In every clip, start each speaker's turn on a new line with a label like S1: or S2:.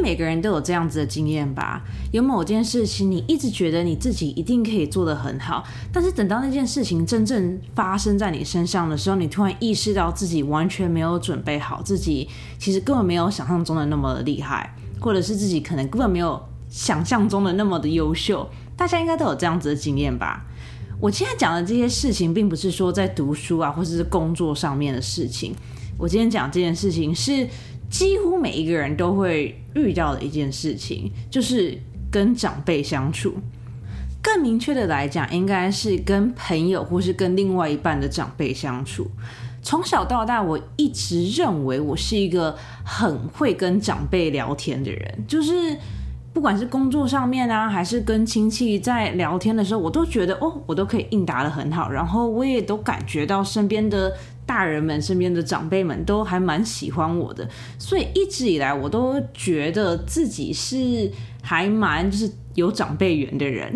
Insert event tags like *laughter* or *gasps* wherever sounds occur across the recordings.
S1: 每个人都有这样子的经验吧？有某件事情，你一直觉得你自己一定可以做得很好，但是等到那件事情真正发生在你身上的时候，你突然意识到自己完全没有准备好，自己其实根本没有想象中的那么厉害，或者是自己可能根本没有想象中的那么的优秀。大家应该都有这样子的经验吧？我今天讲的这些事情，并不是说在读书啊，或者是工作上面的事情。我今天讲这件事情是。几乎每一个人都会遇到的一件事情，就是跟长辈相处。更明确的来讲，应该是跟朋友或是跟另外一半的长辈相处。从小到大，我一直认为我是一个很会跟长辈聊天的人，就是不管是工作上面啊，还是跟亲戚在聊天的时候，我都觉得哦，我都可以应答的很好，然后我也都感觉到身边的。大人们身边的长辈们都还蛮喜欢我的，所以一直以来我都觉得自己是还蛮就是有长辈缘的人。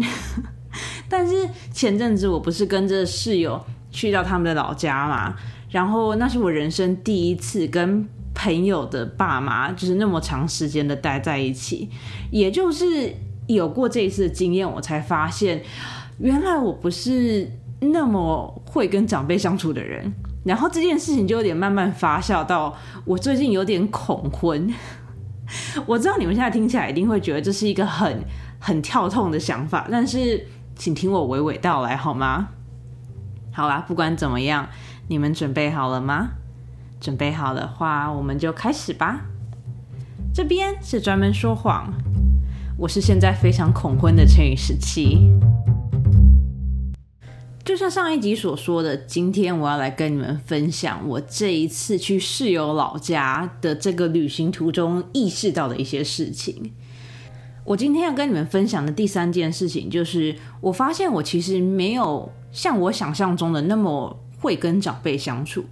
S1: *laughs* 但是前阵子我不是跟着室友去到他们的老家嘛，然后那是我人生第一次跟朋友的爸妈就是那么长时间的待在一起，也就是有过这一次的经验，我才发现原来我不是那么会跟长辈相处的人。然后这件事情就有点慢慢发酵到我最近有点恐婚。*laughs* 我知道你们现在听起来一定会觉得这是一个很很跳痛的想法，但是请听我娓娓道来好吗？好啦，不管怎么样，你们准备好了吗？准备好的话，我们就开始吧。这边是专门说谎，我是现在非常恐婚的成语时期。就像上一集所说的，今天我要来跟你们分享我这一次去室友老家的这个旅行途中意识到的一些事情。我今天要跟你们分享的第三件事情，就是我发现我其实没有像我想象中的那么会跟长辈相处。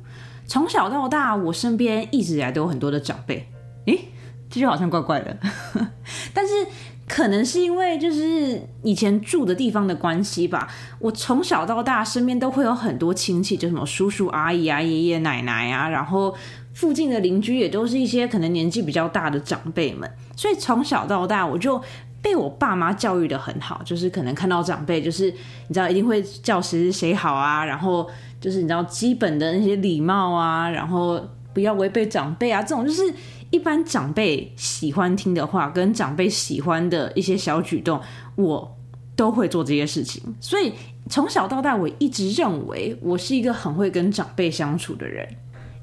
S1: 从小到大，我身边一直以来都有很多的长辈。诶，这就好像怪怪的，*laughs* 但是。可能是因为就是以前住的地方的关系吧，我从小到大身边都会有很多亲戚，就什么叔叔阿姨啊、爷爷奶奶啊，然后附近的邻居也都是一些可能年纪比较大的长辈们，所以从小到大我就被我爸妈教育的很好，就是可能看到长辈，就是你知道一定会叫谁谁谁好啊，然后就是你知道基本的那些礼貌啊，然后不要违背长辈啊，这种就是。一般长辈喜欢听的话，跟长辈喜欢的一些小举动，我都会做这些事情。所以从小到大，我一直认为我是一个很会跟长辈相处的人。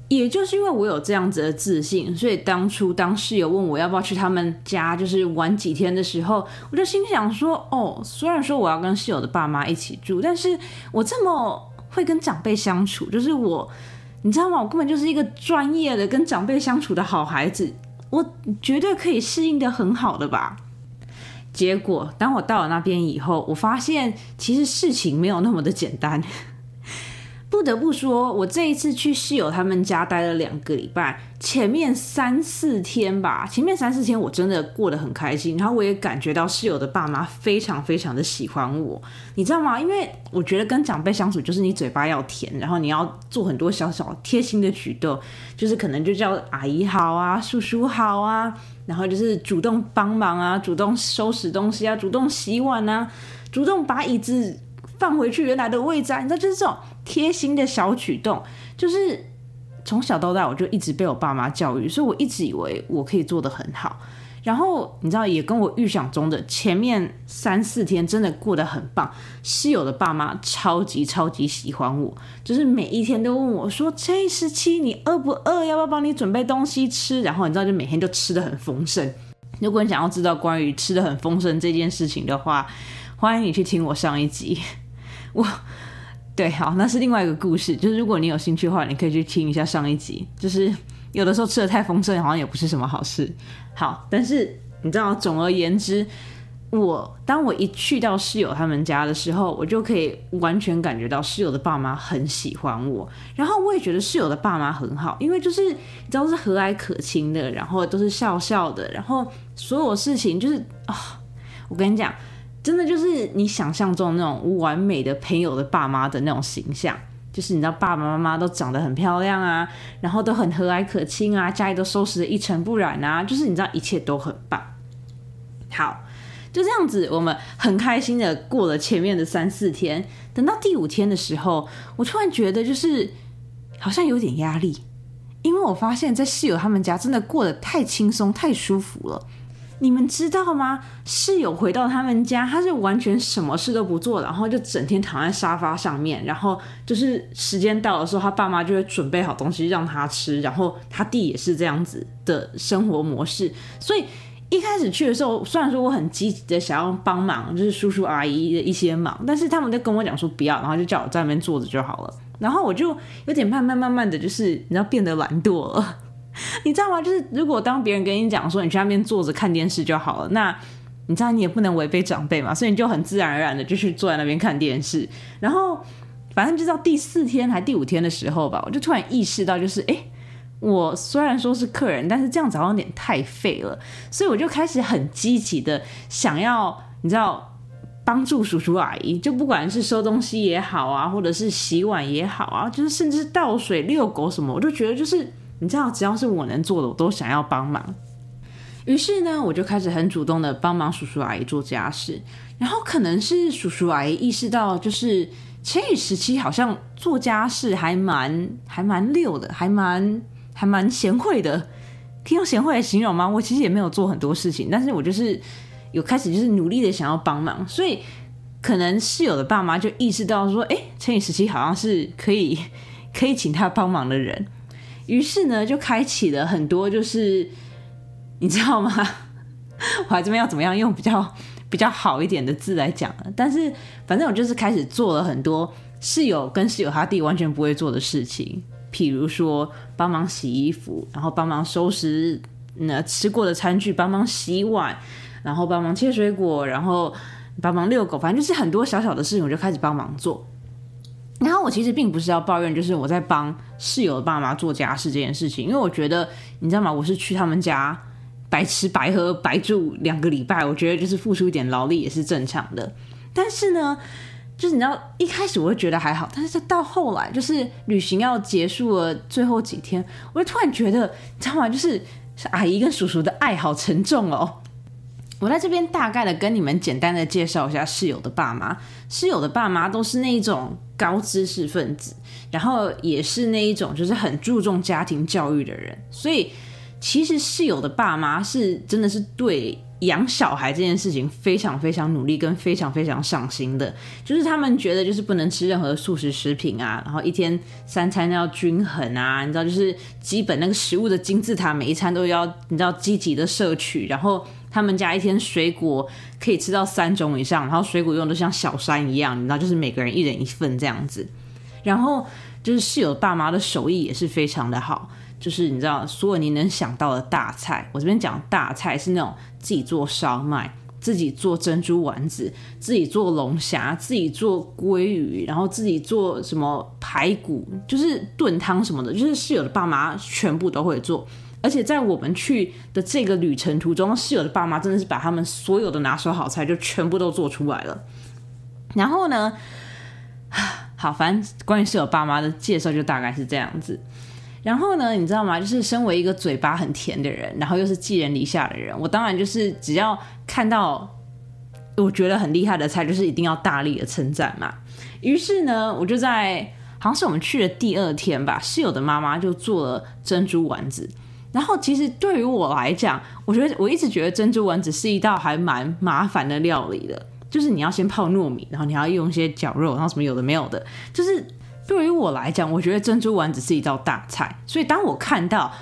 S1: 也就是因为我有这样子的自信，所以当初当室友问我要不要去他们家，就是玩几天的时候，我就心想说：哦，虽然说我要跟室友的爸妈一起住，但是我这么会跟长辈相处，就是我。你知道吗？我根本就是一个专业的跟长辈相处的好孩子，我绝对可以适应的很好的吧。结果当我到了那边以后，我发现其实事情没有那么的简单。不得不说，我这一次去室友他们家待了两个礼拜，前面三四天吧，前面三四天我真的过得很开心，然后我也感觉到室友的爸妈非常非常的喜欢我，你知道吗？因为我觉得跟长辈相处就是你嘴巴要甜，然后你要做很多小小贴心的举动，就是可能就叫阿姨好啊，叔叔好啊，然后就是主动帮忙啊，主动收拾东西啊，主动洗碗啊，主动把椅子。放回去原来的位置，你知道，就是这种贴心的小举动，就是从小到大我就一直被我爸妈教育，所以我一直以为我可以做的很好。然后你知道，也跟我预想中的前面三四天真的过得很棒。室友的爸妈超级超级喜欢我，就是每一天都问我说：“这时期你饿不饿？要不要帮你准备东西吃？”然后你知道，就每天就吃的很丰盛。如果你想要知道关于吃的很丰盛这件事情的话，欢迎你去听我上一集。我对，好，那是另外一个故事。就是如果你有兴趣的话，你可以去听一下上一集。就是有的时候吃的太丰盛，好像也不是什么好事。好，但是你知道，总而言之，我当我一去到室友他们家的时候，我就可以完全感觉到室友的爸妈很喜欢我。然后我也觉得室友的爸妈很好，因为就是你知道是和蔼可亲的，然后都是笑笑的，然后所有事情就是啊，我跟你讲。真的就是你想象中那种完美的朋友的爸妈的那种形象，就是你知道爸爸妈妈都长得很漂亮啊，然后都很和蔼可亲啊，家里都收拾的一尘不染啊，就是你知道一切都很棒。好，就这样子，我们很开心的过了前面的三四天。等到第五天的时候，我突然觉得就是好像有点压力，因为我发现，在室友他们家真的过得太轻松、太舒服了。你们知道吗？室友回到他们家，他是完全什么事都不做，然后就整天躺在沙发上面，然后就是时间到的时候，他爸妈就会准备好东西让他吃，然后他弟也是这样子的生活模式。所以一开始去的时候，虽然说我很积极的想要帮忙，就是叔叔阿姨的一些忙，但是他们就跟我讲说不要，然后就叫我在那边坐着就好了。然后我就有点慢慢慢慢的就是你知道变得懒惰了。*laughs* 你知道吗？就是如果当别人跟你讲说你去那边坐着看电视就好了，那你知道你也不能违背长辈嘛，所以你就很自然而然的就去坐在那边看电视。然后反正就到第四天还第五天的时候吧，我就突然意识到，就是哎，我虽然说是客人，但是这样子好像有点太废了，所以我就开始很积极的想要你知道帮助叔叔阿姨，就不管是收东西也好啊，或者是洗碗也好啊，就是甚至倒水、遛狗什么，我就觉得就是。你知道，只要是我能做的，我都想要帮忙。于是呢，我就开始很主动的帮忙叔叔阿姨做家事。然后可能是叔叔阿姨意识到，就是千羽时期好像做家事还蛮还蛮溜的，还蛮还蛮贤惠的。可以用贤惠来形容吗？我其实也没有做很多事情，但是我就是有开始就是努力的想要帮忙。所以可能室友的爸妈就意识到说，哎，千羽时期好像是可以可以请他帮忙的人。于是呢，就开启了很多，就是你知道吗？*laughs* 我还这边要怎么样用比较比较好一点的字来讲？但是反正我就是开始做了很多室友跟室友他弟完全不会做的事情，譬如说帮忙洗衣服，然后帮忙收拾那吃过的餐具，帮忙洗碗，然后帮忙切水果，然后帮忙遛狗，反正就是很多小小的事情，我就开始帮忙做。然后我其实并不是要抱怨，就是我在帮室友的爸妈做家事这件事情，因为我觉得你知道吗？我是去他们家白吃白喝白住两个礼拜，我觉得就是付出一点劳力也是正常的。但是呢，就是你知道一开始我会觉得还好，但是到后来就是旅行要结束了最后几天，我就突然觉得你知道吗？就是阿姨跟叔叔的爱好沉重哦。我在这边大概的跟你们简单的介绍一下室友的爸妈。室友的爸妈都是那一种高知识分子，然后也是那一种就是很注重家庭教育的人。所以其实室友的爸妈是真的是对养小孩这件事情非常非常努力跟非常非常上心的。就是他们觉得就是不能吃任何素食食品啊，然后一天三餐要均衡啊，你知道就是基本那个食物的金字塔每一餐都要你知道积极的摄取，然后。他们家一天水果可以吃到三种以上，然后水果用的像小山一样，你知道，就是每个人一人一份这样子。然后就是室友爸妈的手艺也是非常的好，就是你知道，所有你能想到的大菜，我这边讲大菜是那种自己做烧麦，自己做珍珠丸子，自己做龙虾，自己做鲑鱼，然后自己做什么排骨，就是炖汤什么的，就是室友的爸妈全部都会做。而且在我们去的这个旅程途中，室友的爸妈真的是把他们所有的拿手好菜就全部都做出来了。然后呢，*sighs* 好，反正关于室友爸妈的介绍就大概是这样子。然后呢，你知道吗？就是身为一个嘴巴很甜的人，然后又是寄人篱下的人，我当然就是只要看到我觉得很厉害的菜，就是一定要大力的称赞嘛。于是呢，我就在好像是我们去的第二天吧，室友的妈妈就做了珍珠丸子。然后其实对于我来讲，我觉得我一直觉得珍珠丸子是一道还蛮麻烦的料理的，就是你要先泡糯米，然后你要用一些绞肉，然后什么有的没有的，就是对于我来讲，我觉得珍珠丸子是一道大菜。所以当我看到。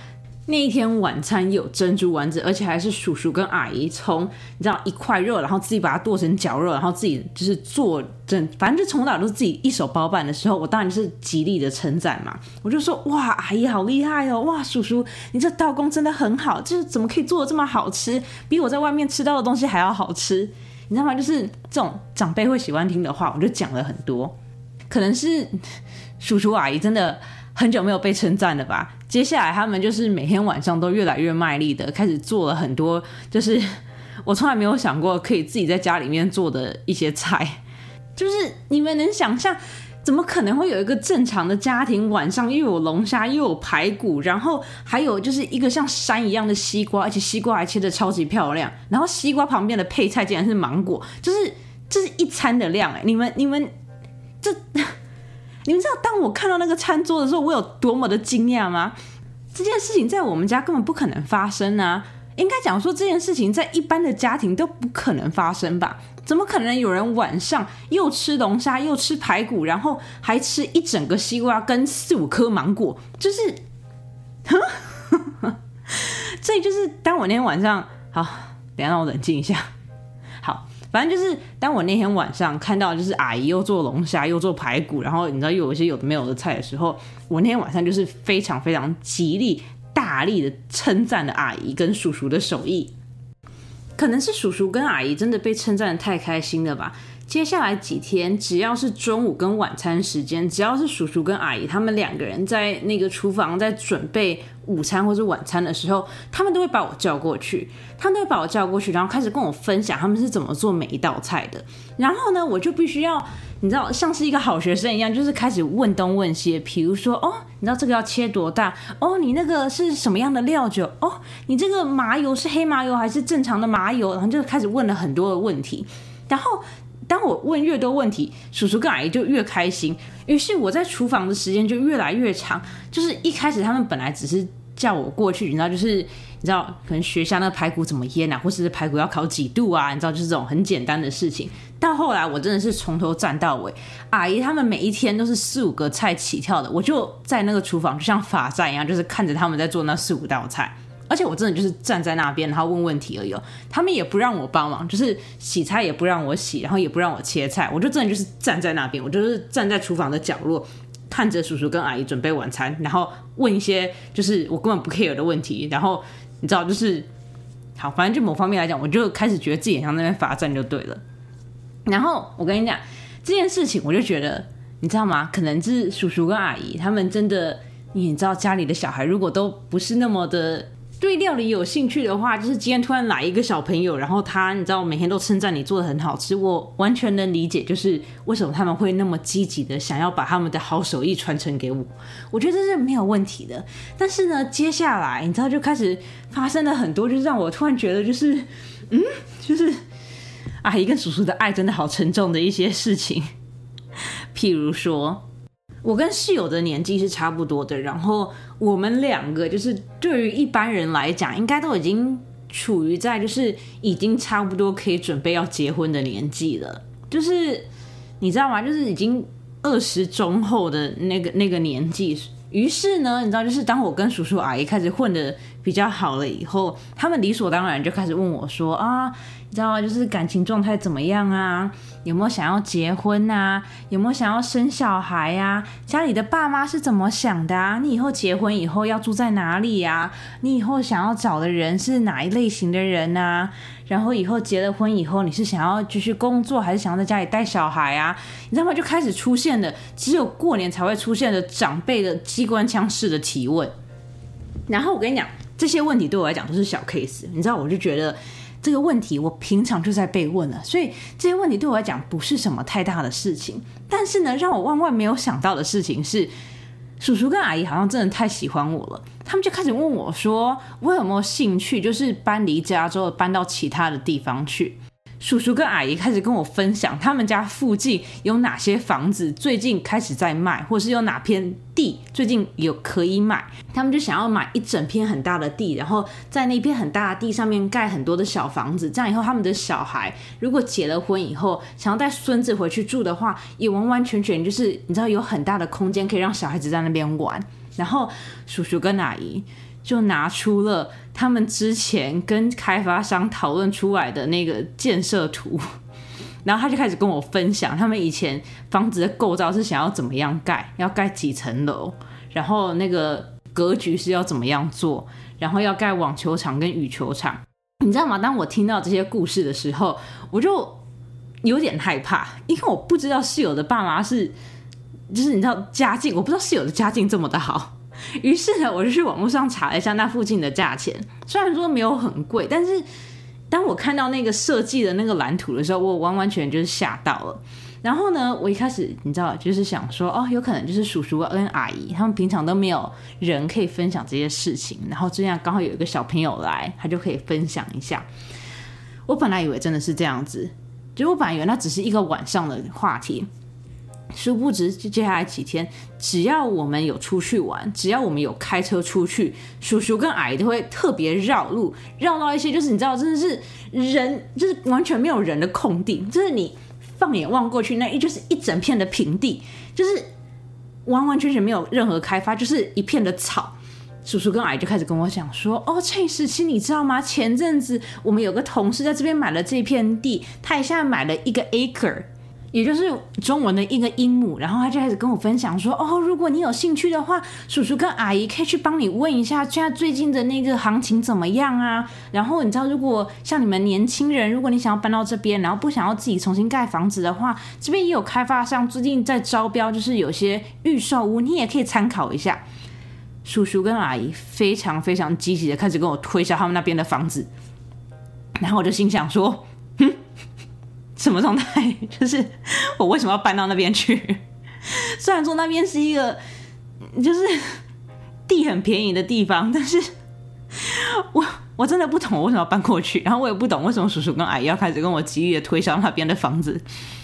S1: 那一天晚餐有珍珠丸子，而且还是叔叔跟阿姨从你知道一块肉，然后自己把它剁成绞肉，然后自己就是做整，反正就从哪都是自己一手包办的时候，我当然是极力的称赞嘛。我就说哇，阿姨好厉害哦，哇，叔叔你这刀工真的很好，就是怎么可以做的这么好吃，比我在外面吃到的东西还要好吃，你知道吗？就是这种长辈会喜欢听的话，我就讲了很多。可能是叔叔阿姨真的。很久没有被称赞了吧？接下来他们就是每天晚上都越来越卖力的开始做了很多，就是 *laughs* 我从来没有想过可以自己在家里面做的一些菜。就是你们能想象怎么可能会有一个正常的家庭晚上又有龙虾又有排骨，然后还有就是一个像山一样的西瓜，而且西瓜还切的超级漂亮，然后西瓜旁边的配菜竟然是芒果，就是这是一餐的量哎！你们你们这你们知道当我看到那个餐桌的时候，我有多么的惊讶吗？这件事情在我们家根本不可能发生啊！应该讲说这件事情在一般的家庭都不可能发生吧？怎么可能有人晚上又吃龙虾又吃排骨，然后还吃一整个西瓜跟四五颗芒果？就是，*laughs* 这就是当我那天晚上好，等下让我冷静一下。反正就是当我那天晚上看到就是阿姨又做龙虾又做排骨，然后你知道又有一些有的没有的菜的时候，我那天晚上就是非常非常极力大力的称赞了阿姨跟叔叔的手艺。可能是叔叔跟阿姨真的被称赞的太开心了吧。接下来几天，只要是中午跟晚餐时间，只要是叔叔跟阿姨他们两个人在那个厨房在准备午餐或者晚餐的时候，他们都会把我叫过去，他们都会把我叫过去，然后开始跟我分享他们是怎么做每一道菜的。然后呢，我就必须要。你知道像是一个好学生一样，就是开始问东问西。比如说，哦，你知道这个要切多大？哦，你那个是什么样的料酒？哦，你这个麻油是黑麻油还是正常的麻油？然后就开始问了很多的问题。然后当我问越多问题，叔叔跟阿姨就越开心。于是我在厨房的时间就越来越长。就是一开始他们本来只是叫我过去，你知道，就是你知道可能学一下那排骨怎么腌啊，或是排骨要烤几度啊，你知道，就是这种很简单的事情。到后来，我真的是从头站到尾。阿姨他们每一天都是四五个菜起跳的，我就在那个厨房，就像法战一样，就是看着他们在做那四五道菜。而且我真的就是站在那边，然后问问题而已。他们也不让我帮忙，就是洗菜也不让我洗，然后也不让我切菜。我就真的就是站在那边，我就是站在厨房的角落，看着叔叔跟阿姨准备晚餐，然后问一些就是我根本不 care 的问题。然后你知道，就是好，反正就某方面来讲，我就开始觉得自己像那边罚站就对了。然后我跟你讲这件事情，我就觉得你知道吗？可能是叔叔跟阿姨他们真的，你知道家里的小孩如果都不是那么的对料理有兴趣的话，就是今天突然来一个小朋友，然后他你知道每天都称赞你做的很好吃，我完全能理解，就是为什么他们会那么积极的想要把他们的好手艺传承给我。我觉得这是没有问题的。但是呢，接下来你知道就开始发生了很多，就是让我突然觉得就是嗯，就是。阿姨跟叔叔的爱真的好沉重的一些事情，*laughs* 譬如说，我跟室友的年纪是差不多的，然后我们两个就是对于一般人来讲，应该都已经处于在就是已经差不多可以准备要结婚的年纪了，就是你知道吗？就是已经二十中后的那个那个年纪。于是呢，你知道，就是当我跟叔叔阿姨开始混的比较好了以后，他们理所当然就开始问我说啊。你知道就是感情状态怎么样啊？有没有想要结婚啊？有没有想要生小孩呀？家里的爸妈是怎么想的啊？你以后结婚以后要住在哪里呀？你以后想要找的人是哪一类型的人啊？然后以后结了婚以后，你是想要继续工作，还是想要在家里带小孩啊？你知道吗？就开始出现了只有过年才会出现的长辈的机关枪式的提问。然后我跟你讲，这些问题对我来讲都是小 case。你知道，我就觉得。这个问题我平常就在被问了，所以这些问题对我来讲不是什么太大的事情。但是呢，让我万万没有想到的事情是，叔叔跟阿姨好像真的太喜欢我了，他们就开始问我说，我有没有兴趣，就是搬离家之后搬到其他的地方去。叔叔跟阿姨开始跟我分享，他们家附近有哪些房子最近开始在卖，或是有哪片地最近有可以买。他们就想要买一整片很大的地，然后在那片很大的地上面盖很多的小房子。这样以后他们的小孩如果结了婚以后，想要带孙子回去住的话，也完完全全就是你知道有很大的空间可以让小孩子在那边玩。然后叔叔跟阿姨。就拿出了他们之前跟开发商讨论出来的那个建设图，*laughs* 然后他就开始跟我分享他们以前房子的构造是想要怎么样盖，要盖几层楼，然后那个格局是要怎么样做，然后要盖网球场跟羽球场。你知道吗？当我听到这些故事的时候，我就有点害怕，因为我不知道室友的爸妈是，就是你知道家境，我不知道室友的家境这么的好。*laughs* 于是呢，我就去网络上查了一下那附近的价钱，虽然说没有很贵，但是当我看到那个设计的那个蓝图的时候，我完完全全就是吓到了。然后呢，我一开始你知道，就是想说，哦，有可能就是叔叔跟阿姨他们平常都没有人可以分享这些事情，然后这样刚好有一个小朋友来，他就可以分享一下。我本来以为真的是这样子，就我本来以为那只是一个晚上的话题。殊不知，接下来几天，只要我们有出去玩，只要我们有开车出去，叔叔跟阿姨都会特别绕路，绕到一些就是你知道，真的是人就是完全没有人的空地，就是你放眼望过去，那一就是一整片的平地，就是完完全全没有任何开发，就是一片的草。叔叔跟阿姨就开始跟我讲说：“哦，陈时期，你知道吗？前阵子我们有个同事在这边买了这片地，他现在买了一个 acre。”也就是中文的一个音母，然后他就开始跟我分享说：“哦，如果你有兴趣的话，叔叔跟阿姨可以去帮你问一下，现在最近的那个行情怎么样啊？然后你知道，如果像你们年轻人，如果你想要搬到这边，然后不想要自己重新盖房子的话，这边也有开发商最近在招标，就是有些预售屋，你也可以参考一下。”叔叔跟阿姨非常非常积极的开始跟我推销他们那边的房子，然后我就心想说：“。”什么状态？*laughs* 就是我为什么要搬到那边去？虽然说那边是一个就是地很便宜的地方，但是我 *laughs* 我真的不懂我为什么要搬过去，然后我也不懂为什么叔叔跟阿姨要开始跟我极力的推销那边的房子。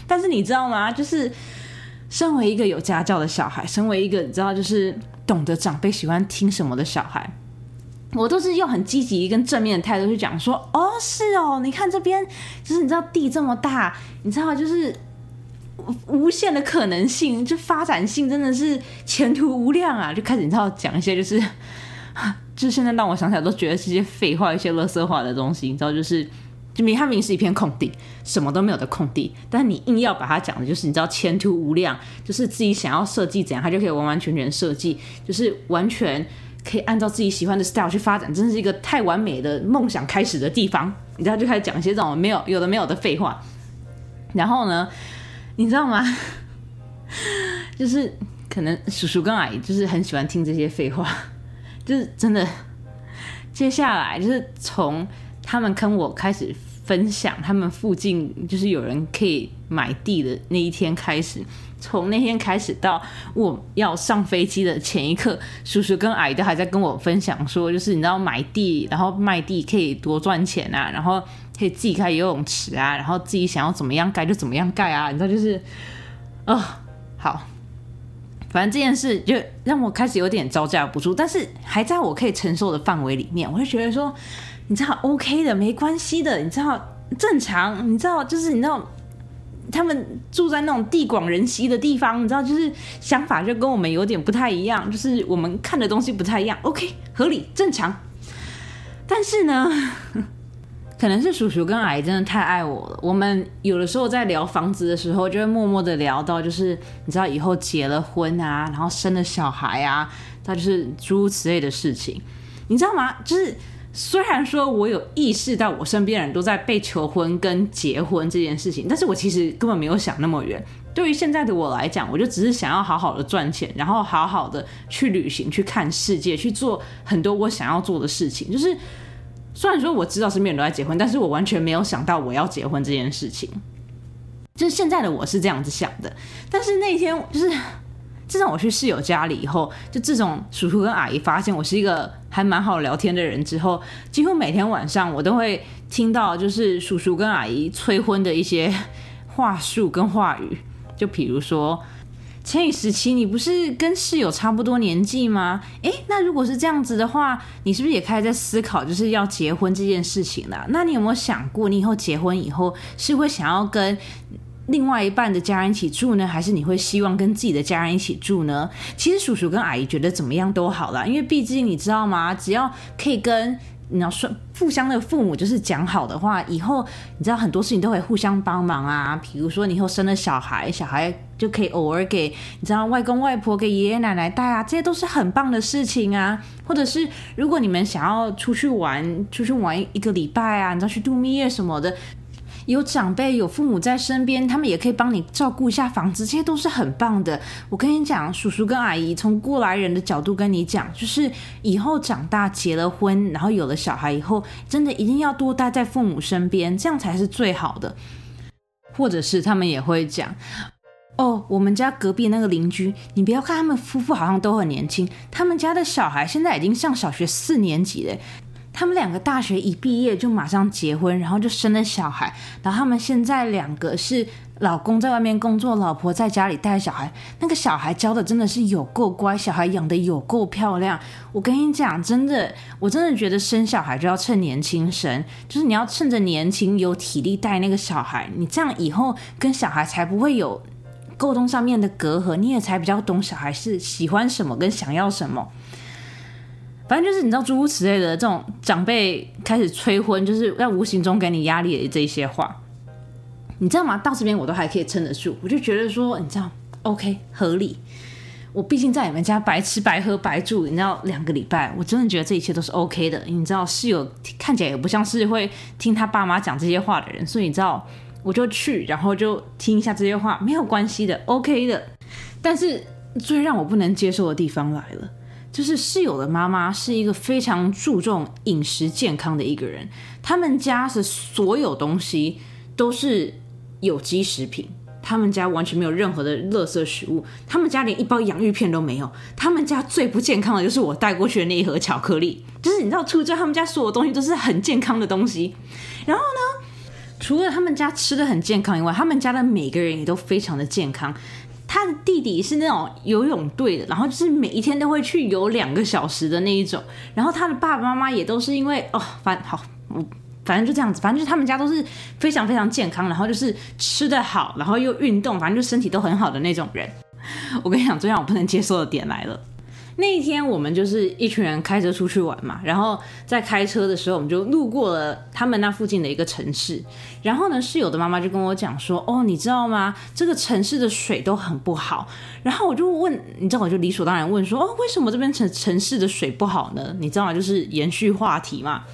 S1: 但是你知道吗？就是身为一个有家教的小孩，身为一个你知道就是懂得长辈喜欢听什么的小孩。我都是用很积极跟正面的态度去讲说，哦，是哦，你看这边，就是你知道地这么大，你知道就是无限的可能性，就发展性真的是前途无量啊！就开始你知道讲一些就是，*laughs* 就是现在让我想起来都觉得是些废话、一些垃圾话的东西，你知道就是，就明它明是一片空地，什么都没有的空地，但你硬要把它讲的就是你知道前途无量，就是自己想要设计怎样，它就可以完完全全设计，就是完全。可以按照自己喜欢的 style 去发展，真是一个太完美的梦想开始的地方。你知道，就开始讲一些这种没有有的没有的废话。然后呢，你知道吗？*laughs* 就是可能叔叔跟阿姨就是很喜欢听这些废话，*laughs* 就是真的。接下来就是从他们跟我开始分享，他们附近就是有人可以买地的那一天开始。从那天开始到我要上飞机的前一刻，叔叔跟阿姨都还在跟我分享说，就是你知道买地，然后卖地可以多赚钱啊，然后可以自己开游泳池啊，然后自己想要怎么样盖就怎么样盖啊，你知道就是，*laughs* 哦，好，反正这件事就让我开始有点招架不住，但是还在我可以承受的范围里面，我就觉得说，你知道 OK 的，没关系的，你知道正常，你知道就是你知道。他们住在那种地广人稀的地方，你知道，就是想法就跟我们有点不太一样，就是我们看的东西不太一样。OK，合理正常。但是呢，*laughs* 可能是叔叔跟阿姨真的太爱我了。我们有的时候在聊房子的时候，就会默默的聊到，就是你知道以后结了婚啊，然后生了小孩啊，他就是诸如此类的事情，你知道吗？就是。虽然说我有意识到我身边人都在被求婚跟结婚这件事情，但是我其实根本没有想那么远。对于现在的我来讲，我就只是想要好好的赚钱，然后好好的去旅行、去看世界、去做很多我想要做的事情。就是虽然说我知道身边人都在结婚，但是我完全没有想到我要结婚这件事情。就是现在的我是这样子想的，但是那天就是。自从我去室友家里以后，就自从叔叔跟阿姨发现我是一个还蛮好聊天的人之后，几乎每天晚上我都会听到就是叔叔跟阿姨催婚的一些话术跟话语。就比如说，千羽时期，你不是跟室友差不多年纪吗？诶，那如果是这样子的话，你是不是也开始在思考就是要结婚这件事情了？那你有没有想过，你以后结婚以后是会想要跟？另外一半的家人一起住呢，还是你会希望跟自己的家人一起住呢？其实叔叔跟阿姨觉得怎么样都好啦，因为毕竟你知道吗？只要可以跟你要说互相的父母就是讲好的话，以后你知道很多事情都会互相帮忙啊。比如说你以后生了小孩，小孩就可以偶尔给你知道外公外婆给爷爷奶奶带啊，这些都是很棒的事情啊。或者是如果你们想要出去玩，出去玩一个礼拜啊，你知道去度蜜月什么的。有长辈有父母在身边，他们也可以帮你照顾一下房子，这些都是很棒的。我跟你讲，叔叔跟阿姨从过来人的角度跟你讲，就是以后长大结了婚，然后有了小孩以后，真的一定要多待在父母身边，这样才是最好的。或者是他们也会讲，哦，我们家隔壁那个邻居，你不要看他们夫妇好像都很年轻，他们家的小孩现在已经上小学四年级了。他们两个大学一毕业就马上结婚，然后就生了小孩。然后他们现在两个是老公在外面工作，老婆在家里带小孩。那个小孩教的真的是有够乖，小孩养的有够漂亮。我跟你讲，真的，我真的觉得生小孩就要趁年轻生，就是你要趁着年轻有体力带那个小孩，你这样以后跟小孩才不会有沟通上面的隔阂，你也才比较懂小孩是喜欢什么跟想要什么。反正就是你知道诸如此类的这种长辈开始催婚，就是要无形中给你压力的这些话，你知道吗？到这边我都还可以撑得住，我就觉得说，你知道，OK 合理。我毕竟在你们家白吃白喝白住，你知道两个礼拜，我真的觉得这一切都是 OK 的。你知道室友看起来也不像是会听他爸妈讲这些话的人，所以你知道我就去，然后就听一下这些话，没有关系的，OK 的。但是最让我不能接受的地方来了。就是室友的妈妈是一个非常注重饮食健康的一个人，他们家的所有东西都是有机食品，他们家完全没有任何的垃圾食物，他们家连一包洋芋片都没有，他们家最不健康的就是我带过去的那一盒巧克力，就是你知道，出家他们家所有东西都是很健康的东西，然后呢，除了他们家吃的很健康以外，他们家的每个人也都非常的健康。他的弟弟是那种游泳队的，然后就是每一天都会去游两个小时的那一种。然后他的爸爸妈妈也都是因为哦，反好，我反正就这样子，反正就他们家都是非常非常健康，然后就是吃的好，然后又运动，反正就身体都很好的那种人。我跟你讲，最让我不能接受的点来了。那一天我们就是一群人开车出去玩嘛，然后在开车的时候，我们就路过了他们那附近的一个城市。然后呢，室友的妈妈就跟我讲说：“哦，你知道吗？这个城市的水都很不好。”然后我就问，你知道，我就理所当然问说：“哦，为什么这边城城市的水不好呢？”你知道吗？就是延续话题嘛。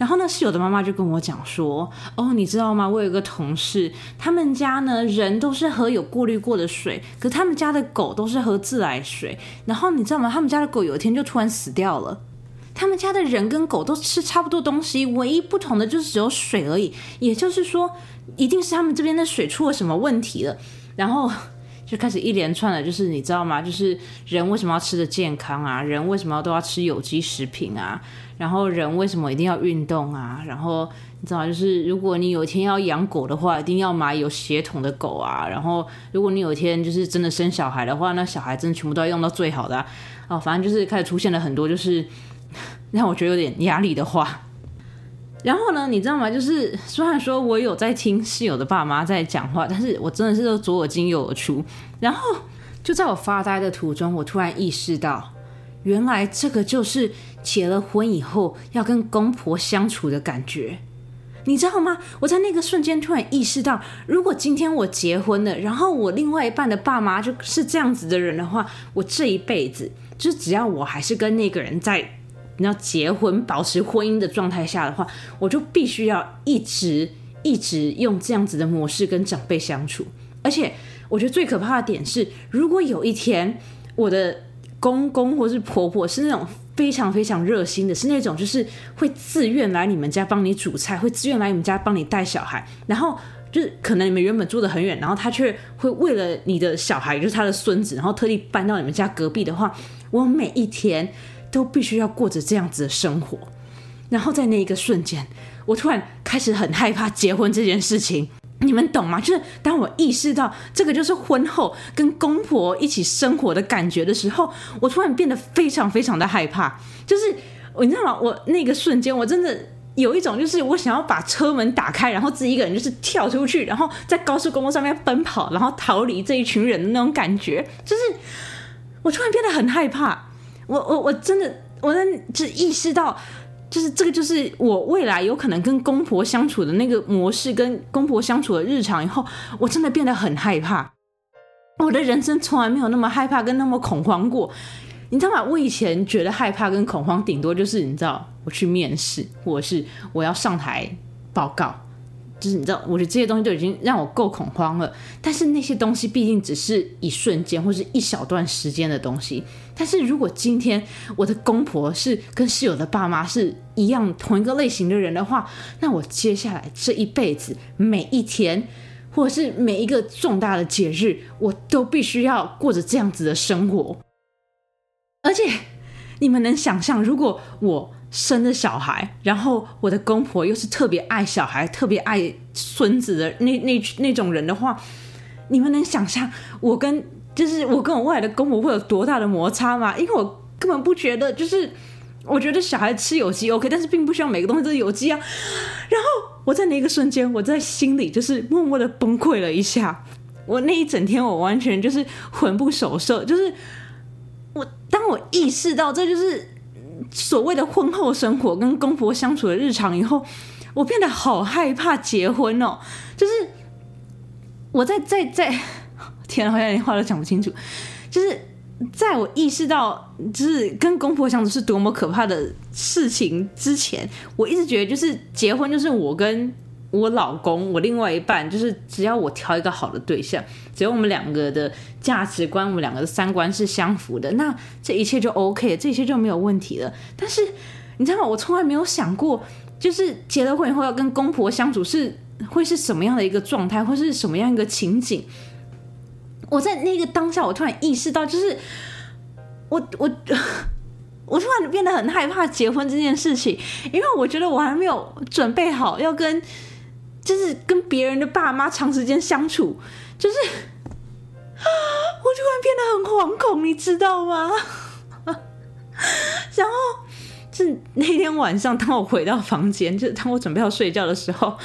S1: 然后呢，室友的妈妈就跟我讲说：“哦，你知道吗？我有一个同事，他们家呢人都是喝有过滤过的水，可他们家的狗都是喝自来水。然后你知道吗？他们家的狗有一天就突然死掉了。他们家的人跟狗都吃差不多东西，唯一不同的就是只有水而已。也就是说，一定是他们这边的水出了什么问题了。然后就开始一连串的，就是你知道吗？就是人为什么要吃的健康啊？人为什么要都要吃有机食品啊？”然后人为什么一定要运动啊？然后你知道，就是如果你有一天要养狗的话，一定要买有血统的狗啊。然后如果你有一天就是真的生小孩的话，那小孩真的全部都要用到最好的啊哦。反正就是开始出现了很多就是 *laughs* 让我觉得有点压力的话。然后呢，你知道吗？就是虽然说我有在听室友的爸妈在讲话，但是我真的是都左耳进右耳出。然后就在我发呆的途中，我突然意识到。原来这个就是结了婚以后要跟公婆相处的感觉，你知道吗？我在那个瞬间突然意识到，如果今天我结婚了，然后我另外一半的爸妈就是这样子的人的话，我这一辈子就只要我还是跟那个人在你要结婚、保持婚姻的状态下的话，我就必须要一直一直用这样子的模式跟长辈相处。而且我觉得最可怕的点是，如果有一天我的。公公或是婆婆是那种非常非常热心的，是那种就是会自愿来你们家帮你煮菜，会自愿来你们家帮你带小孩，然后就是可能你们原本住的很远，然后他却会为了你的小孩，就是他的孙子，然后特地搬到你们家隔壁的话，我每一天都必须要过着这样子的生活，然后在那一个瞬间，我突然开始很害怕结婚这件事情。你们懂吗？就是当我意识到这个就是婚后跟公婆一起生活的感觉的时候，我突然变得非常非常的害怕。就是你知道吗？我那个瞬间，我真的有一种就是我想要把车门打开，然后自己一个人就是跳出去，然后在高速公路上面奔跑，然后逃离这一群人的那种感觉。就是我突然变得很害怕。我我我真的，我能就意识到。就是这个，就是我未来有可能跟公婆相处的那个模式，跟公婆相处的日常以后，我真的变得很害怕。我的人生从来没有那么害怕跟那么恐慌过，你知道吗？我以前觉得害怕跟恐慌，顶多就是你知道，我去面试，或者是我要上台报告。就是你知道，我觉得这些东西都已经让我够恐慌了。但是那些东西毕竟只是一瞬间或是一小段时间的东西。但是如果今天我的公婆是跟室友的爸妈是一样同一个类型的人的话，那我接下来这一辈子每一天，或者是每一个重大的节日，我都必须要过着这样子的生活。而且，你们能想象，如果我生的小孩，然后我的公婆又是特别爱小孩、特别爱孙子的那那那种人的话，你们能想象我跟就是我跟我未来的公婆会有多大的摩擦吗？因为我根本不觉得，就是我觉得小孩吃有机 OK，但是并不需要每个东西都是有机啊。然后我在那个瞬间，我在心里就是默默的崩溃了一下。我那一整天，我完全就是魂不守舍，就是我当我意识到这就是所谓的婚后生活跟公婆相处的日常以后，我变得好害怕结婚哦。就是我在在在，天，好像连话都讲不清楚。就是在我意识到就是跟公婆相处是多么可怕的事情之前，我一直觉得就是结婚就是我跟。我老公，我另外一半，就是只要我挑一个好的对象，只要我们两个的价值观，我们两个的三观是相符的，那这一切就 OK，这一切就没有问题了。但是你知道吗？我从来没有想过，就是结了婚以后要跟公婆相处是会是什么样的一个状态，或是什么样一个情景。我在那个当下，我突然意识到，就是我我 *laughs* 我突然变得很害怕结婚这件事情，因为我觉得我还没有准备好要跟。就是跟别人的爸妈长时间相处，就是 *gasps* 我突然变得很惶恐，你知道吗？*laughs* 然后是那天晚上，当我回到房间，就当我准备要睡觉的时候，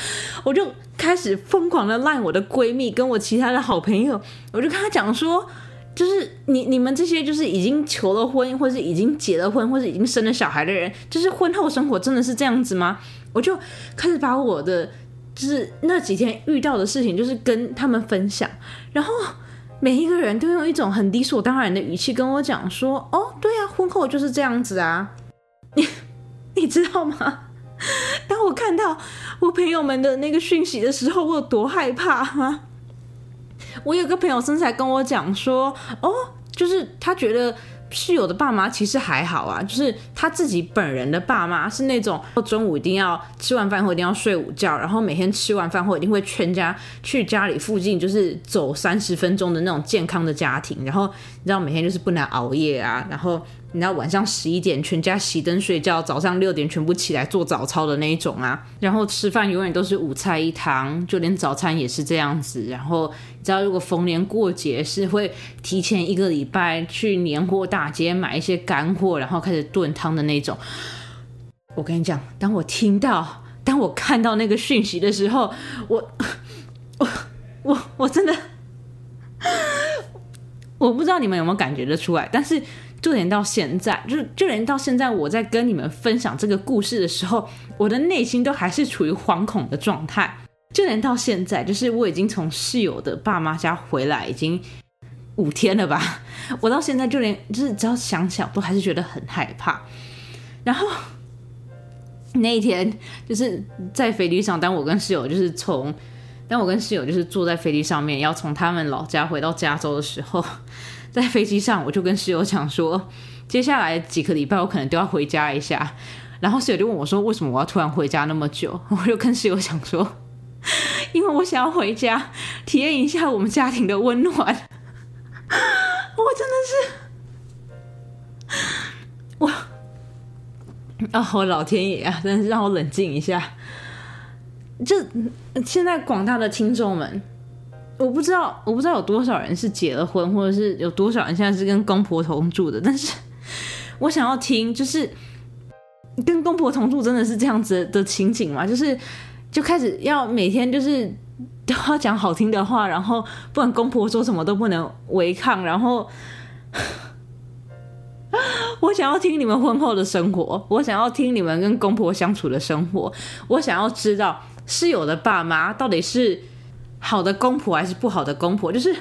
S1: 我就开始疯狂的赖我的闺蜜，跟我其他的好朋友，我就跟她讲说，就是你你们这些就是已经求了婚，或是已经结了婚，或是已经生了小孩的人，就是婚后生活真的是这样子吗？我就开始把我的。就是那几天遇到的事情，就是跟他们分享，然后每一个人都用一种很理所当然的语气跟我讲说：“哦，对啊，婚后就是这样子啊。”你 *laughs* 你知道吗？当我看到我朋友们的那个讯息的时候，我有多害怕吗？我有个朋友甚至还跟我讲说：“哦，就是他觉得。”室友的爸妈其实还好啊，就是他自己本人的爸妈是那种中午一定要吃完饭后一定要睡午觉，然后每天吃完饭后一定会全家去家里附近就是走三十分钟的那种健康的家庭，然后你知道每天就是不能熬夜啊，然后。你知道晚上十一点全家熄灯睡觉，早上六点全部起来做早操的那一种啊，然后吃饭永远都是五菜一汤，就连早餐也是这样子。然后你知道，如果逢年过节是会提前一个礼拜去年货大街买一些干货，然后开始炖汤的那种。我跟你讲，当我听到、当我看到那个讯息的时候，我、*laughs* 我、我、我真的，我不知道你们有没有感觉得出来，但是。就连到现在，就就连到现在，我在跟你们分享这个故事的时候，我的内心都还是处于惶恐的状态。就连到现在，就是我已经从室友的爸妈家回来，已经五天了吧。我到现在就连就是只要想想，都还是觉得很害怕。然后那一天，就是在飞机上，当我跟室友就是从，当我跟室友就是坐在飞机上面，要从他们老家回到加州的时候。在飞机上，我就跟室友讲说，接下来几个礼拜我可能都要回家一下。然后室友就问我说，为什么我要突然回家那么久？*laughs* 我就跟室友讲说，因为我想要回家体验一下我们家庭的温暖。*laughs* 我真的是，我啊，我老天爷啊，真是让我冷静一下。就现在广大的听众们。我不知道，我不知道有多少人是结了婚，或者是有多少人现在是跟公婆同住的。但是 *laughs* 我想要听，就是跟公婆同住真的是这样子的情景吗？就是就开始要每天就是都要讲好听的话，然后不管公婆说什么都不能违抗。然后 *laughs* 我想要听你们婚后的生活，我想要听你们跟公婆相处的生活，我想要知道室友的爸妈到底是。好的公婆还是不好的公婆？就是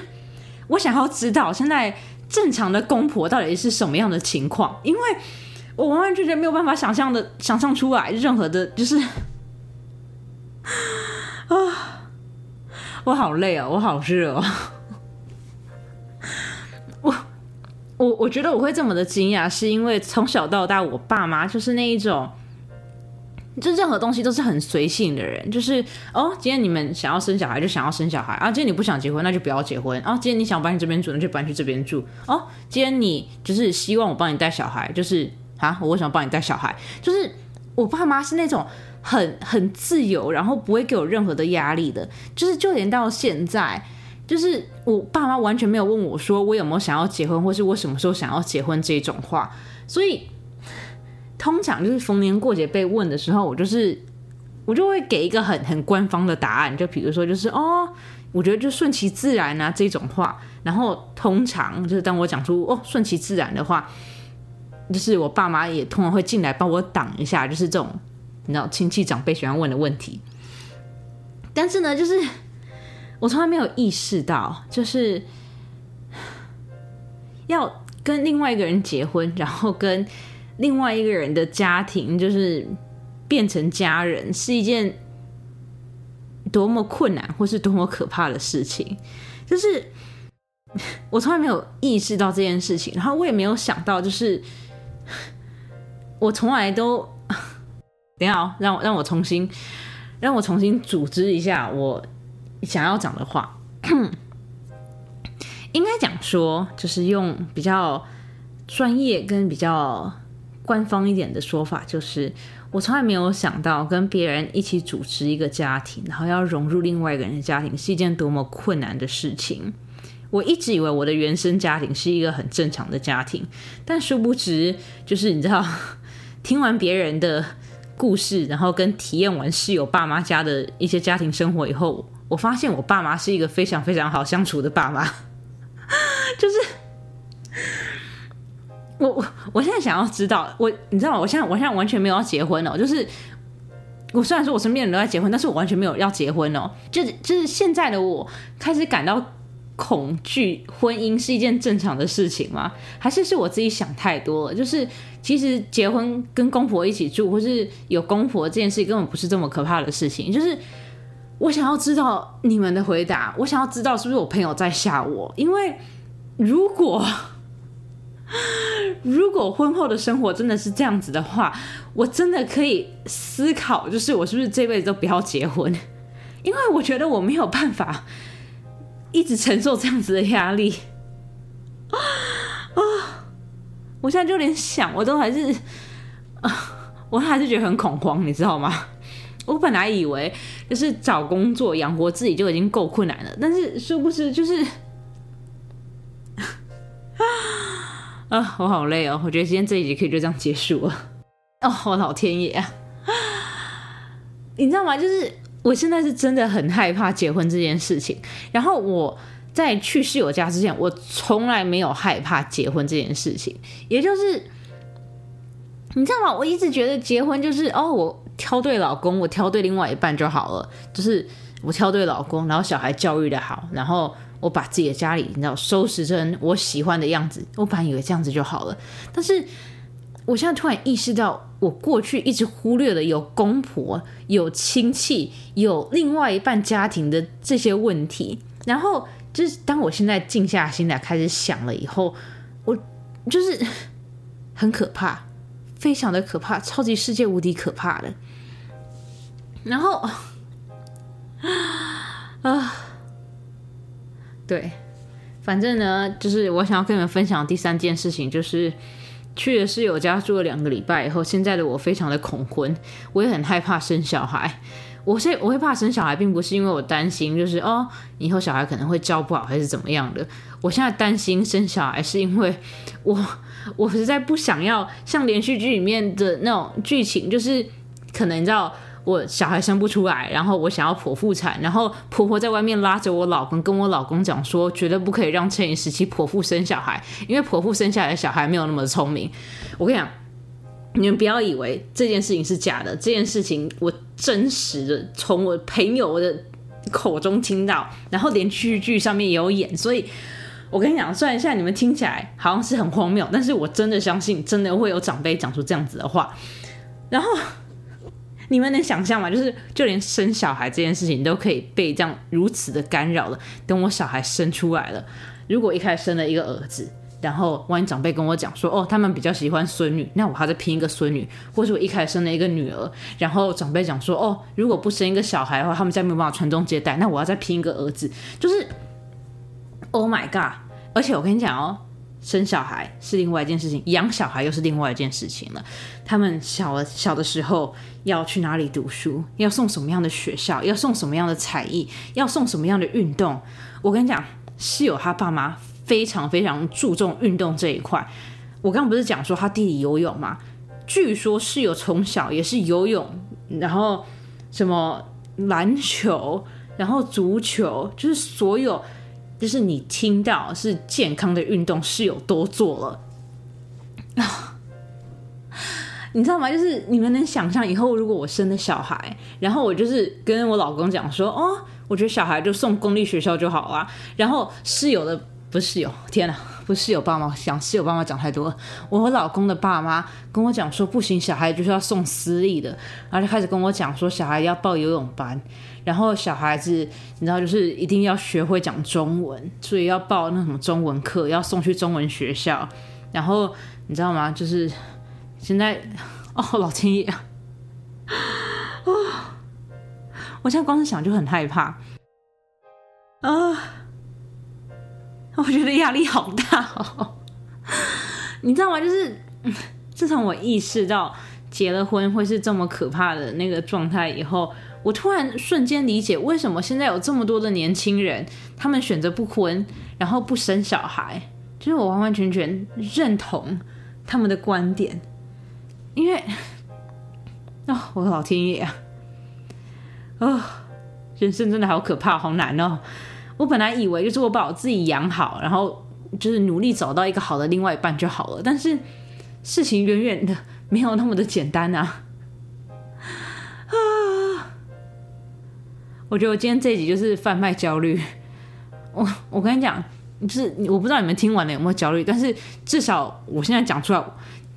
S1: 我想要知道现在正常的公婆到底是什么样的情况，因为我完完全全没有办法想象的想象出来任何的，就是 *laughs* 啊，我好累啊，我好热哦，我我我觉得我会这么的惊讶，是因为从小到大我爸妈就是那一种就任何东西都是很随性的人，就是哦，今天你们想要生小孩就想要生小孩啊，今天你不想结婚那就不要结婚啊，今天你想搬去这边住那就搬去这边住哦，今天你就是希望我帮你带小孩，就是啊，我为什么帮你带小孩？就是我爸妈是那种很很自由，然后不会给我任何的压力的，就是就连到现在，就是我爸妈完全没有问我说我有没有想要结婚，或是我什么时候想要结婚这种话，所以。通常就是逢年过节被问的时候，我就是我就会给一个很很官方的答案，就比如说就是哦，我觉得就顺其自然啊这种话。然后通常就是当我讲出哦顺其自然的话，就是我爸妈也通常会进来帮我挡一下，就是这种你知道亲戚长辈喜欢问的问题。但是呢，就是我从来没有意识到，就是 *sighs* 要跟另外一个人结婚，然后跟。另外一个人的家庭就是变成家人，是一件多么困难或是多么可怕的事情。就是 *laughs* 我从来没有意识到这件事情，然后我也没有想到，就是 *laughs* 我从来都 *laughs* 等下让我让我重新让我重新组织一下我想要讲的话。应该讲说，就是用比较专业跟比较。官方一点的说法就是，我从来没有想到跟别人一起组织一个家庭，然后要融入另外一个人的家庭是一件多么困难的事情。我一直以为我的原生家庭是一个很正常的家庭，但殊不知，就是你知道，听完别人的故事，然后跟体验完室友爸妈家的一些家庭生活以后，我发现我爸妈是一个非常非常好相处的爸妈，就是。我我我现在想要知道，我你知道吗？我现在我现在完全没有要结婚哦。就是我虽然说我身边人都在结婚，但是我完全没有要结婚哦。就是就是现在的我开始感到恐惧，婚姻是一件正常的事情吗？还是是我自己想太多了？就是其实结婚跟公婆一起住，或是有公婆这件事根本不是这么可怕的事情。就是我想要知道你们的回答，我想要知道是不是我朋友在吓我？因为如果。*laughs* 如果婚后的生活真的是这样子的话，我真的可以思考，就是我是不是这辈子都不要结婚？*laughs* 因为我觉得我没有办法一直承受这样子的压力 *laughs* 啊！我现在就连想，我都还是啊，我还是觉得很恐慌，你知道吗？我本来以为就是找工作养活自己就已经够困难了，但是殊不知就是。啊我好累哦！我觉得今天这一集可以就这样结束了。*laughs* 哦，我老天爷啊！*laughs* 你知道吗？就是我现在是真的很害怕结婚这件事情。然后我在去室友家之前，我从来没有害怕结婚这件事情。也就是，你知道吗？我一直觉得结婚就是哦，我挑对老公，我挑对另外一半就好了。就是我挑对老公，然后小孩教育的好，然后。我把自己的家里，你知道，收拾成我喜欢的样子。我本来以为这样子就好了，但是我现在突然意识到，我过去一直忽略了有公婆、有亲戚、有另外一半家庭的这些问题。然后就是当我现在静下心来开始想了以后，我就是很可怕，非常的可怕，超级世界无敌可怕的。然后啊。对，反正呢，就是我想要跟你们分享第三件事情，就是去了室友家住了两个礼拜以后，现在的我非常的恐婚，我也很害怕生小孩。我现我会怕生小孩，并不是因为我担心，就是哦，以后小孩可能会教不好还是怎么样的。我现在担心生小孩，是因为我我实在不想要像连续剧里面的那种剧情，就是可能你知道。我小孩生不出来，然后我想要剖腹产，然后婆婆在外面拉着我老公，跟我老公讲说，绝对不可以让趁孕时期剖腹生小孩，因为剖腹生下来的小孩没有那么聪明。我跟你讲，你们不要以为这件事情是假的，这件事情我真实的从我朋友的口中听到，然后连续剧上面也有演，所以我跟你讲，虽然现在你们听起来好像是很荒谬，但是我真的相信，真的会有长辈讲出这样子的话，然后。你们能想象吗？就是就连生小孩这件事情都可以被这样如此的干扰了。等我小孩生出来了，如果一开始生了一个儿子，然后万一长辈跟我讲说，哦，他们比较喜欢孙女，那我还在拼一个孙女，或者我一开始生了一个女儿，然后长辈讲说，哦，如果不生一个小孩的话，他们家没有办法传宗接代，那我要再拼一个儿子，就是，Oh my god！而且我跟你讲哦，生小孩是另外一件事情，养小孩又是另外一件事情了。他们小小的时候要去哪里读书，要送什么样的学校，要送什么样的才艺，要送什么样的运动，我跟你讲，室友他爸妈。非常非常注重运动这一块。我刚刚不是讲说他弟弟游泳吗？据说室友从小也是游泳，然后什么篮球，然后足球，就是所有就是你听到是健康的运动，室友都做了。*laughs* 你知道吗？就是你们能想象以后如果我生的小孩，然后我就是跟我老公讲说，哦，我觉得小孩就送公立学校就好了。然后室友的。不是室友，天哪！不是室友爸妈讲室友爸妈讲太多了。我和老公的爸妈跟我讲说，不行，小孩就是要送私立的，然后就开始跟我讲说，小孩要报游泳班，然后小孩子你知道，就是一定要学会讲中文，所以要报那什么中文课，要送去中文学校。然后你知道吗？就是现在哦，老天爷啊！我现在光是想就很害怕啊！我觉得压力好大哦，你知道吗？就是自从我意识到结了婚会是这么可怕的那个状态以后，我突然瞬间理解为什么现在有这么多的年轻人，他们选择不婚，然后不生小孩。就是我完完全全认同他们的观点，因为啊，我的老天爷啊，啊，人生真的好可怕，好难哦。我本来以为就是我把我自己养好，然后就是努力找到一个好的另外一半就好了。但是事情远远的没有那么的简单啊！*sighs* 啊！我觉得我今天这一集就是贩卖焦虑。*laughs* 我我跟你讲，就是我不知道你们听完了有没有焦虑，但是至少我现在讲出来，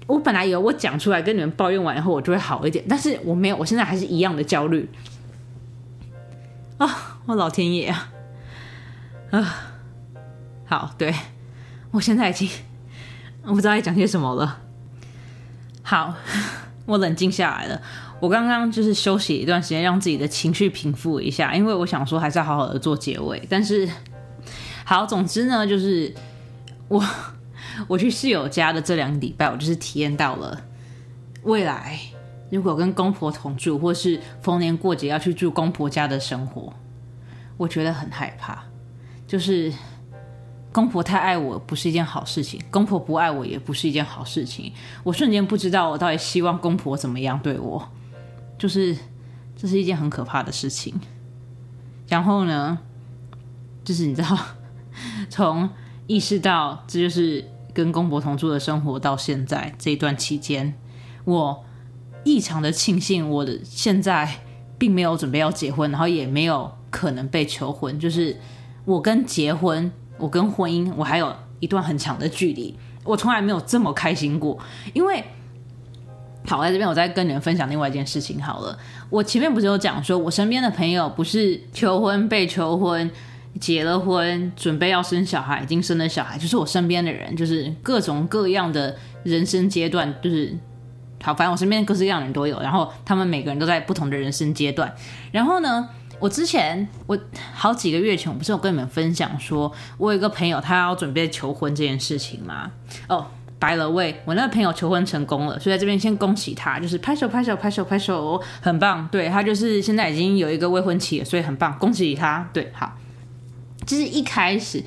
S1: 我本来以为我讲出来跟你们抱怨完以后我就会好一点，但是我没有，我现在还是一样的焦虑。啊！我老天爷啊！啊，好，对我现在已经我不知道该讲些什么了。好，*laughs* 我冷静下来了。我刚刚就是休息一段时间，让自己的情绪平复一下，因为我想说还是要好好的做结尾。但是，好，总之呢，就是我 *laughs* 我去室友家的这两个礼拜，我就是体验到了未来如果跟公婆同住，或是逢年过节要去住公婆家的生活，我觉得很害怕。就是公婆太爱我不是一件好事情，公婆不爱我也不是一件好事情。我瞬间不知道我到底希望公婆怎么样对我，就是这是一件很可怕的事情。然后呢，就是你知道，*laughs* 从意识到这就是跟公婆同住的生活到现在这一段期间，我异常的庆幸我的现在并没有准备要结婚，然后也没有可能被求婚，就是。我跟结婚，我跟婚姻，我还有一段很长的距离。我从来没有这么开心过，因为好在这边，我再跟你们分享另外一件事情好了。我前面不是有讲说，我身边的朋友不是求婚、被求婚、结了婚、准备要生小孩、已经生了小孩，就是我身边的人，就是各种各样的人生阶段，就是好，反正我身边各式各样的人都有。然后他们每个人都在不同的人生阶段。然后呢？我之前，我好几个月前，我不是有跟你们分享说，我有一个朋友，他要准备求婚这件事情吗？哦，白了喂，我那个朋友求婚成功了，所以在这边先恭喜他，就是拍手拍手拍手拍手，很棒。对他就是现在已经有一个未婚妻了，所以很棒，恭喜他。对，好，就是一开始，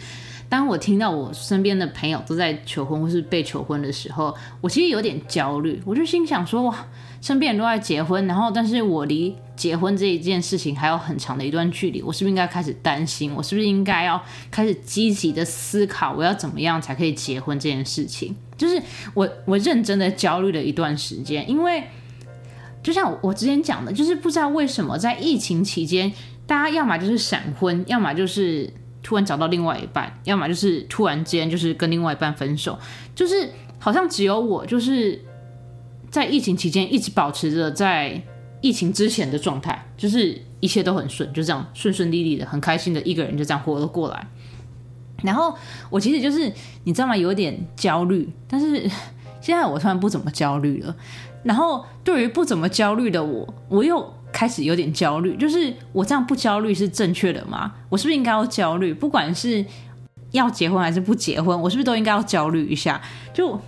S1: 当我听到我身边的朋友都在求婚或是被求婚的时候，我其实有点焦虑，我就心想说，哇。身边人都在结婚，然后但是我离结婚这一件事情还有很长的一段距离，我是不是应该开始担心？我是不是应该要开始积极的思考，我要怎么样才可以结婚这件事情？就是我我认真的焦虑了一段时间，因为就像我之前讲的，就是不知道为什么在疫情期间，大家要么就是闪婚，要么就是突然找到另外一半，要么就是突然之间就是跟另外一半分手，就是好像只有我就是。在疫情期间，一直保持着在疫情之前的状态，就是一切都很顺，就这样顺顺利利的，很开心的一个人就这样活了过来。然后我其实就是你知道吗？有点焦虑，但是现在我突然不怎么焦虑了。然后对于不怎么焦虑的我，我又开始有点焦虑。就是我这样不焦虑是正确的吗？我是不是应该要焦虑？不管是要结婚还是不结婚，我是不是都应该要焦虑一下？就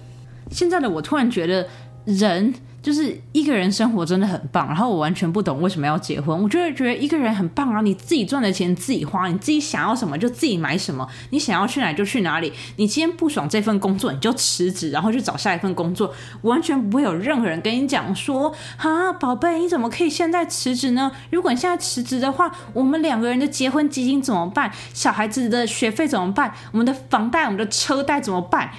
S1: 现在的我突然觉得人。就是一个人生活真的很棒，然后我完全不懂为什么要结婚。我就会觉得一个人很棒啊，你自己赚的钱自己花，你自己想要什么就自己买什么，你想要去哪就去哪里。你今天不爽这份工作，你就辞职，然后去找下一份工作，完全不会有任何人跟你讲说啊，宝贝，你怎么可以现在辞职呢？如果你现在辞职的话，我们两个人的结婚基金怎么办？小孩子的学费怎么办？我们的房贷、我们的车贷怎么办？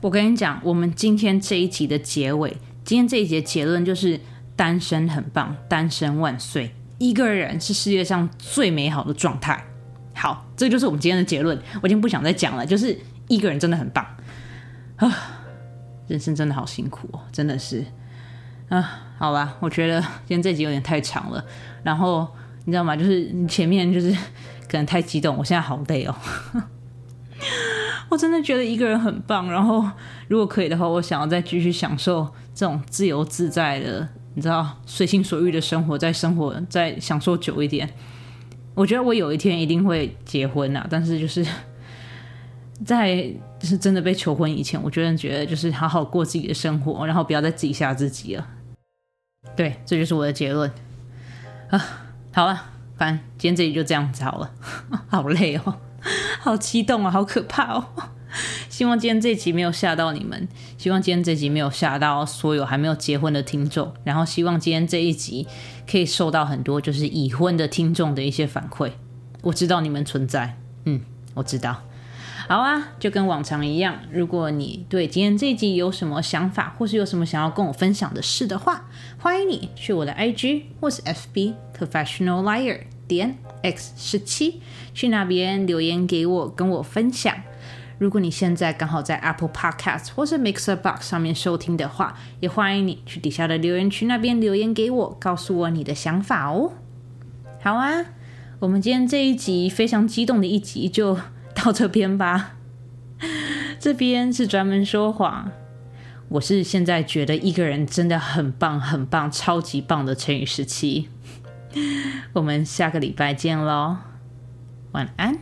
S1: 我跟你讲，我们今天这一集的结尾，今天这一节结论就是单身很棒，单身万岁，一个人是世界上最美好的状态。好，这就是我们今天的结论。我已经不想再讲了，就是一个人真的很棒啊！人生真的好辛苦哦，真的是啊。好吧，我觉得今天这集有点太长了。然后你知道吗？就是前面就是可能太激动，我现在好累哦。我真的觉得一个人很棒，然后如果可以的话，我想要再继续享受这种自由自在的，你知道，随心所欲的生活，在生活再享受久一点。我觉得我有一天一定会结婚啊，但是就是 *laughs* 在是真的被求婚以前，我觉得觉得就是好好过自己的生活，然后不要再自己吓自己了。对，这就是我的结论啊。好了，反正今天这里就这样子好了，*laughs* 好累哦。*laughs* 好激动啊，好可怕哦！*laughs* 希望今天这集没有吓到你们，希望今天这集没有吓到所有还没有结婚的听众，然后希望今天这一集可以受到很多就是已婚的听众的一些反馈。我知道你们存在，嗯，我知道。好啊，就跟往常一样，如果你对今天这集有什么想法，或是有什么想要跟我分享的事的话，欢迎你去我的 IG 或是 FB Professional Liar 点 X 十七。去那边留言给我，跟我分享。如果你现在刚好在 Apple Podcast 或是 Mixer Box 上面收听的话，也欢迎你去底下的留言区那边留言给我，告诉我你的想法哦。好啊，我们今天这一集非常激动的一集就到这边吧。*laughs* 这边是专门说谎，我是现在觉得一个人真的很棒、很棒、超级棒的成语时期。*laughs* 我们下个礼拜见喽。晚安。